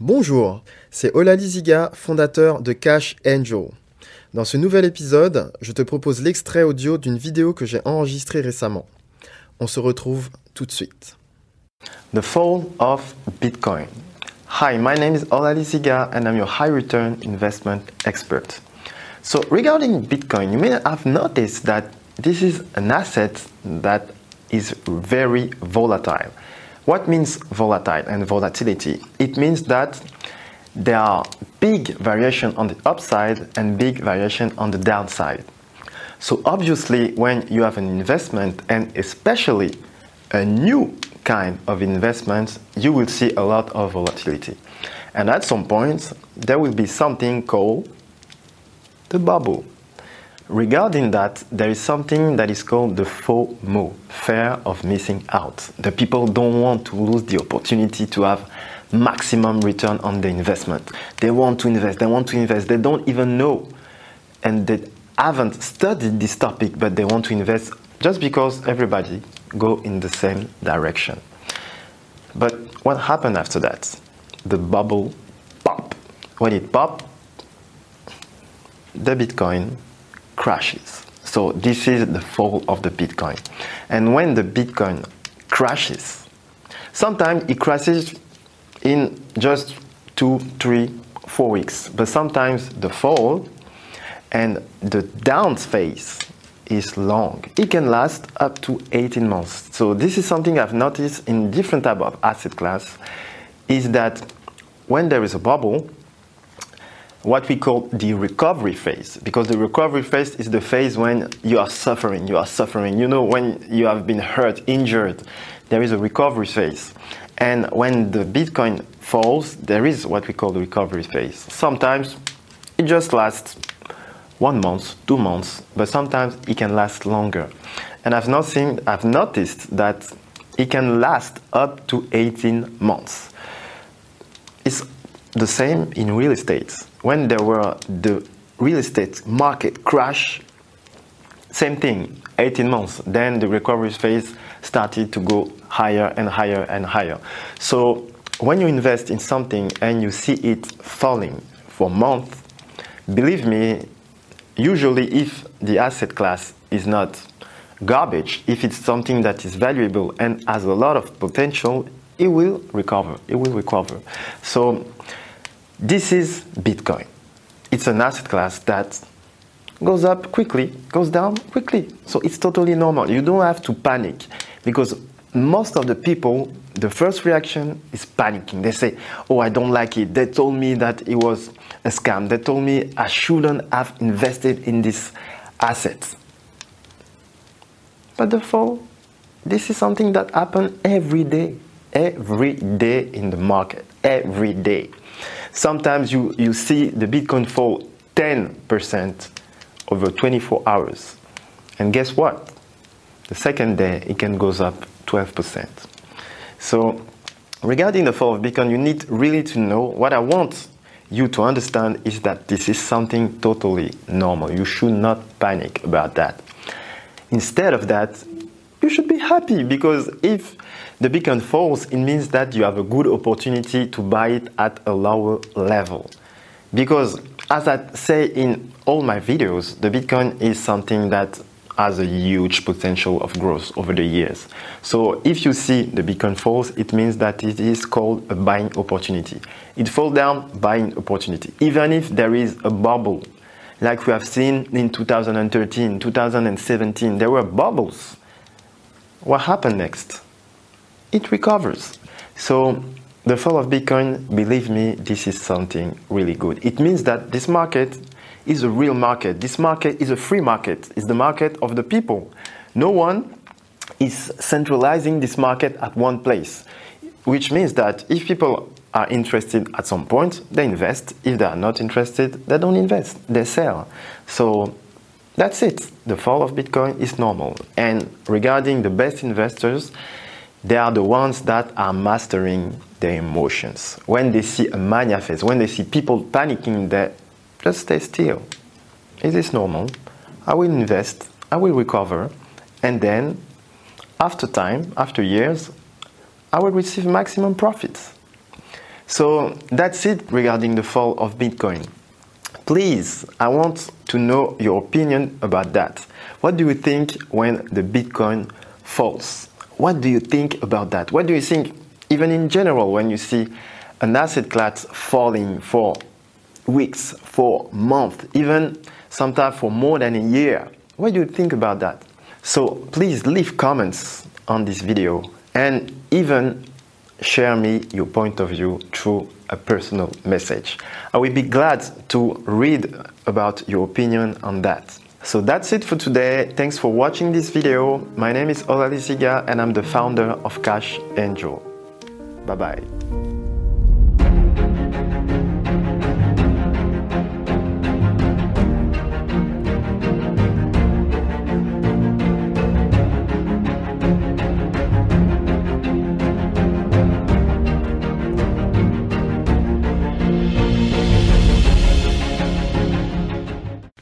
Bonjour, c'est Olali Ziga, fondateur de Cash Angel. Dans ce nouvel épisode, je te propose l'extrait audio d'une vidéo que j'ai enregistrée récemment. On se retrouve tout de suite. The Fall of Bitcoin. Hi, my name is Olali Ziga and I'm your high return investment expert. So, regarding Bitcoin, you may have noticed that this is an asset that is very volatile. What means volatile and volatility? It means that there are big variation on the upside and big variation on the downside. So obviously when you have an investment and especially a new kind of investment, you will see a lot of volatility. And at some point, there will be something called the bubble. Regarding that, there is something that is called the FOMO, fear of missing out. The people don't want to lose the opportunity to have maximum return on the investment. They want to invest, they want to invest, they don't even know. And they haven't studied this topic, but they want to invest just because everybody go in the same direction. But what happened after that? The bubble pop. When it pop, the Bitcoin crashes. So this is the fall of the Bitcoin. And when the Bitcoin crashes, sometimes it crashes in just two, three, four weeks. But sometimes the fall and the down phase is long. It can last up to 18 months. So this is something I've noticed in different type of asset class is that when there is a bubble, what we call the recovery phase because the recovery phase is the phase when you are suffering you are suffering. You know when you have been hurt injured there is a recovery phase. And when the bitcoin falls there is what we call the recovery phase. Sometimes it just lasts one month two months but sometimes it can last longer. And i've not seen i've noticed that it can last up to 18 months. It's the same in real estate when there were the real estate market crash, same thing, 18 months. Then the recovery phase started to go higher and higher and higher. So when you invest in something and you see it falling for months, believe me, usually if the asset class is not garbage, if it's something that is valuable and has a lot of potential, it will recover. It will recover. So this is Bitcoin. It's an asset class that goes up quickly, goes down quickly. So it's totally normal. You don't have to panic because most of the people, the first reaction is panicking. They say, Oh, I don't like it. They told me that it was a scam. They told me I shouldn't have invested in this asset. But the fall, this is something that happens every day, every day in the market, every day. Sometimes you, you see the Bitcoin fall 10% over 24 hours. And guess what? The second day, it can goes up 12%. So regarding the fall of Bitcoin, you need really to know what I want you to understand is that this is something totally normal. You should not panic about that. Instead of that, you should be happy because if the Bitcoin falls, it means that you have a good opportunity to buy it at a lower level. Because as I say in all my videos, the Bitcoin is something that has a huge potential of growth over the years. So if you see the Bitcoin falls, it means that it is called a buying opportunity. It falls down, buying opportunity. Even if there is a bubble, like we have seen in 2013, 2017, there were bubbles what happened next? It recovers. So the fall of Bitcoin, believe me, this is something really good. It means that this market is a real market. This market is a free market. It's the market of the people. No one is centralizing this market at one place, which means that if people are interested at some point, they invest. If they are not interested, they don't invest. They sell. So that's it. The fall of Bitcoin is normal. And regarding the best investors, they are the ones that are mastering their emotions. When they see a mania phase, when they see people panicking, they just stay still. Is this normal? I will invest, I will recover, and then after time, after years, I will receive maximum profits. So that's it regarding the fall of Bitcoin. Please, I want to know your opinion about that. What do you think when the Bitcoin falls? What do you think about that? What do you think, even in general, when you see an asset class falling for weeks, for months, even sometimes for more than a year? What do you think about that? So please leave comments on this video and even share me your point of view through a personal message. I will be glad to read about your opinion on that. So that's it for today. Thanks for watching this video. My name is Olali Ziga and I'm the founder of Cash Angel. Bye bye.